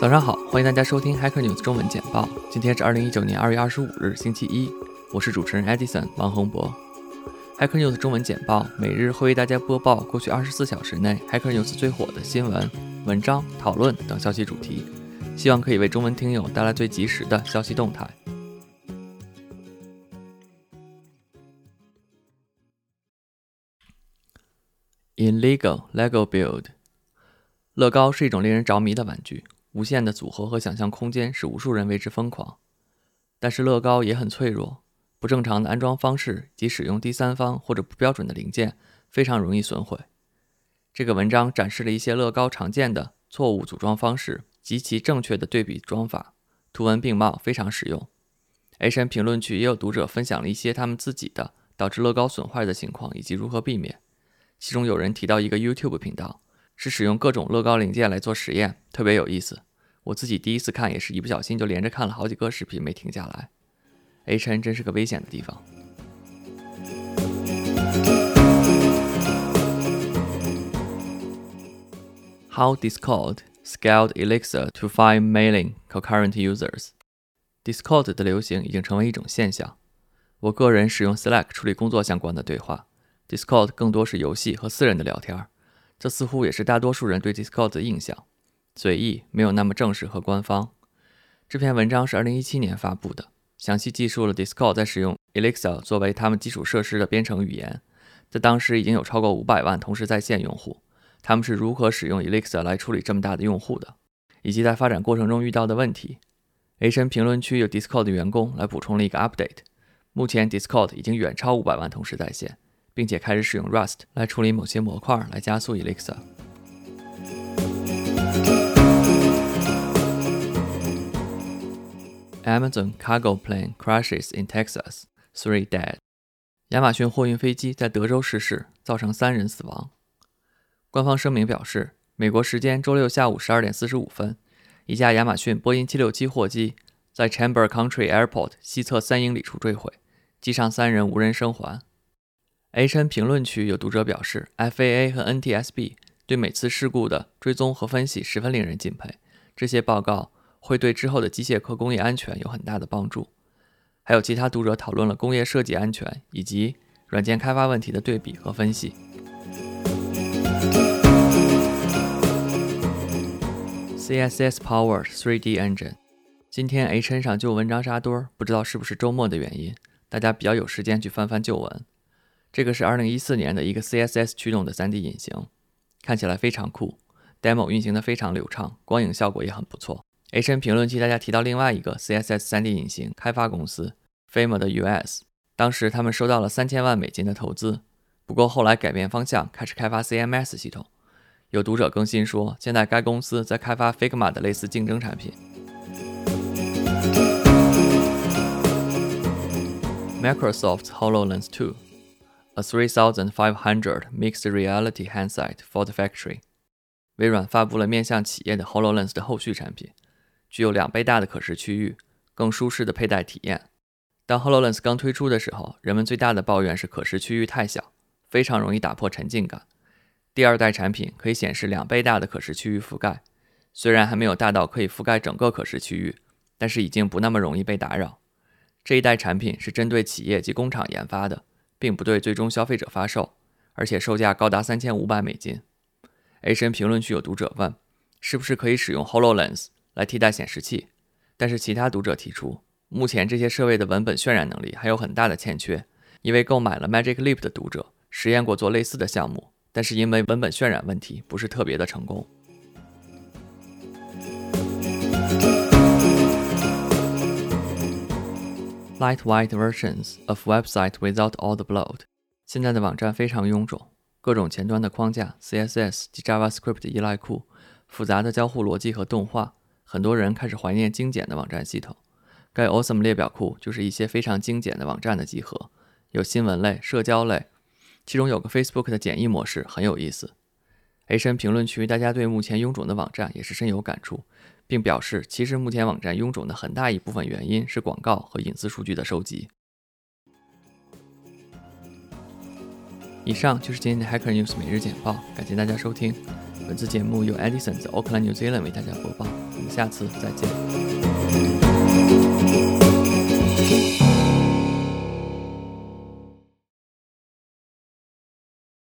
早上好，欢迎大家收听 Hacker News 中文简报。今天是二零一九年二月二十五日，星期一。我是主持人 Edison 王洪博。Hacker News 中文简报每日会为大家播报过去二十四小时内 Hacker News 最火的新闻、文章、讨论等消息主题，希望可以为中文听友带来最及时的消息动态。Illegal Lego Build，乐高是一种令人着迷的玩具，无限的组合和想象空间使无数人为之疯狂。但是乐高也很脆弱，不正常的安装方式及使用第三方或者不标准的零件，非常容易损毁。这个文章展示了一些乐高常见的错误组装方式及其正确的对比装法，图文并茂，非常实用。H N 评论区也有读者分享了一些他们自己的导致乐高损坏的情况以及如何避免。其中有人提到一个 YouTube 频道，是使用各种乐高零件来做实验，特别有意思。我自己第一次看也是一不小心就连着看了好几个视频，没停下来。H N 真是个危险的地方。How Discord scaled Elixir to five million concurrent users。Discord 的流行已经成为一种现象。我个人使用 Slack 处理工作相关的对话。Discord 更多是游戏和私人的聊天，这似乎也是大多数人对 Discord 的印象，随意，没有那么正式和官方。这篇文章是2017年发布的，详细记述了 Discord 在使用 Elixir 作为他们基础设施的编程语言，在当时已经有超过500万同时在线用户，他们是如何使用 Elixir 来处理这么大的用户的，以及在发展过程中遇到的问题。H N 评论区有 Discord 的员工来补充了一个 update，目前 Discord 已经远超500万同时在线。并且开始使用 Rust 来处理某些模块，来加速 Elixir。Amazon cargo plane crashes in Texas, three dead。亚马逊货运飞机在德州失事，造成三人死亡。官方声明表示，美国时间周六下午十二点四十五分，一架亚马逊波音七六七货机在 Chamber Country Airport 西侧三英里处坠毁，机上三人无人生还。H N 评论区有读者表示，F A A 和 N T S B 对每次事故的追踪和分析十分令人敬佩。这些报告会对之后的机械科工业安全有很大的帮助。还有其他读者讨论了工业设计安全以及软件开发问题的对比和分析。C S S Power 3D Engine。今天 H N 上旧文章扎堆儿，不知道是不是周末的原因，大家比较有时间去翻翻旧文。这个是2014年的一个 CSS 驱动的 3D 引擎，看起来非常酷，demo 运行的非常流畅，光影效果也很不错。H N 评论区大家提到另外一个 CSS 3D 引擎开发公司 Fame 的 US，当时他们收到了三千万美金的投资，不过后来改变方向，开始开发 CMS 系统。有读者更新说，现在该公司在开发 Figma 的类似竞争产品。Microsoft HoloLens 2。A 3500 mixed reality handset for the factory。微软发布了面向企业的 HoloLens 的后续产品，具有两倍大的可视区域，更舒适的佩戴体验。当 HoloLens 刚推出的时候，人们最大的抱怨是可视区域太小，非常容易打破沉浸感。第二代产品可以显示两倍大的可视区域覆盖，虽然还没有大到可以覆盖整个可视区域，但是已经不那么容易被打扰。这一代产品是针对企业及工厂研发的。并不对最终消费者发售，而且售价高达三千五百美金。H N 评论区有读者问，是不是可以使用 Hololens 来替代显示器？但是其他读者提出，目前这些设备的文本渲染能力还有很大的欠缺。一位购买了 Magic Leap 的读者实验过做类似的项目，但是因为文本渲染问题，不是特别的成功。Lightweight versions of website without all the bloat。现在的网站非常臃肿，各种前端的框架、CSS 及 JavaScript 依赖库、复杂的交互逻辑和动画，很多人开始怀念精简的网站系统。该 Awesome 列表库就是一些非常精简的网站的集合，有新闻类、社交类，其中有个 Facebook 的简易模式很有意思。H N 评论区，大家对目前臃肿的网站也是深有感触。并表示，其实目前网站臃肿的很大一部分原因是广告和隐私数据的收集。以上就是今天的 Hacker News 每日简报，感谢大家收听。本次节目由 Edison 在 Auckland New Zealand 为大家播报。下次再见。